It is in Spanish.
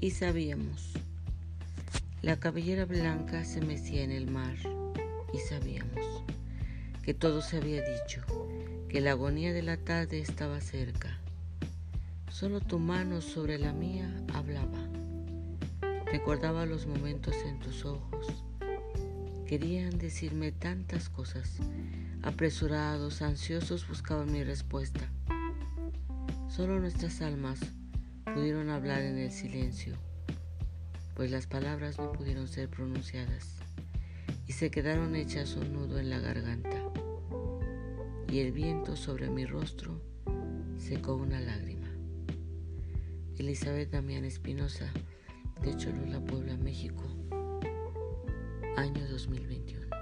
y sabíamos. La cabellera blanca se mecía en el mar y sabíamos que todo se había dicho, que la agonía de la tarde estaba cerca. Solo tu mano sobre la mía hablaba. Recordaba los momentos en tus ojos. Querían decirme tantas cosas. Apresurados, ansiosos buscaban mi respuesta. Solo nuestras almas pudieron hablar en el silencio, pues las palabras no pudieron ser pronunciadas y se quedaron hechas un nudo en la garganta. Y el viento sobre mi rostro secó una lágrima. Elizabeth Damián Espinosa, de Cholula, Puebla, México, año 2021.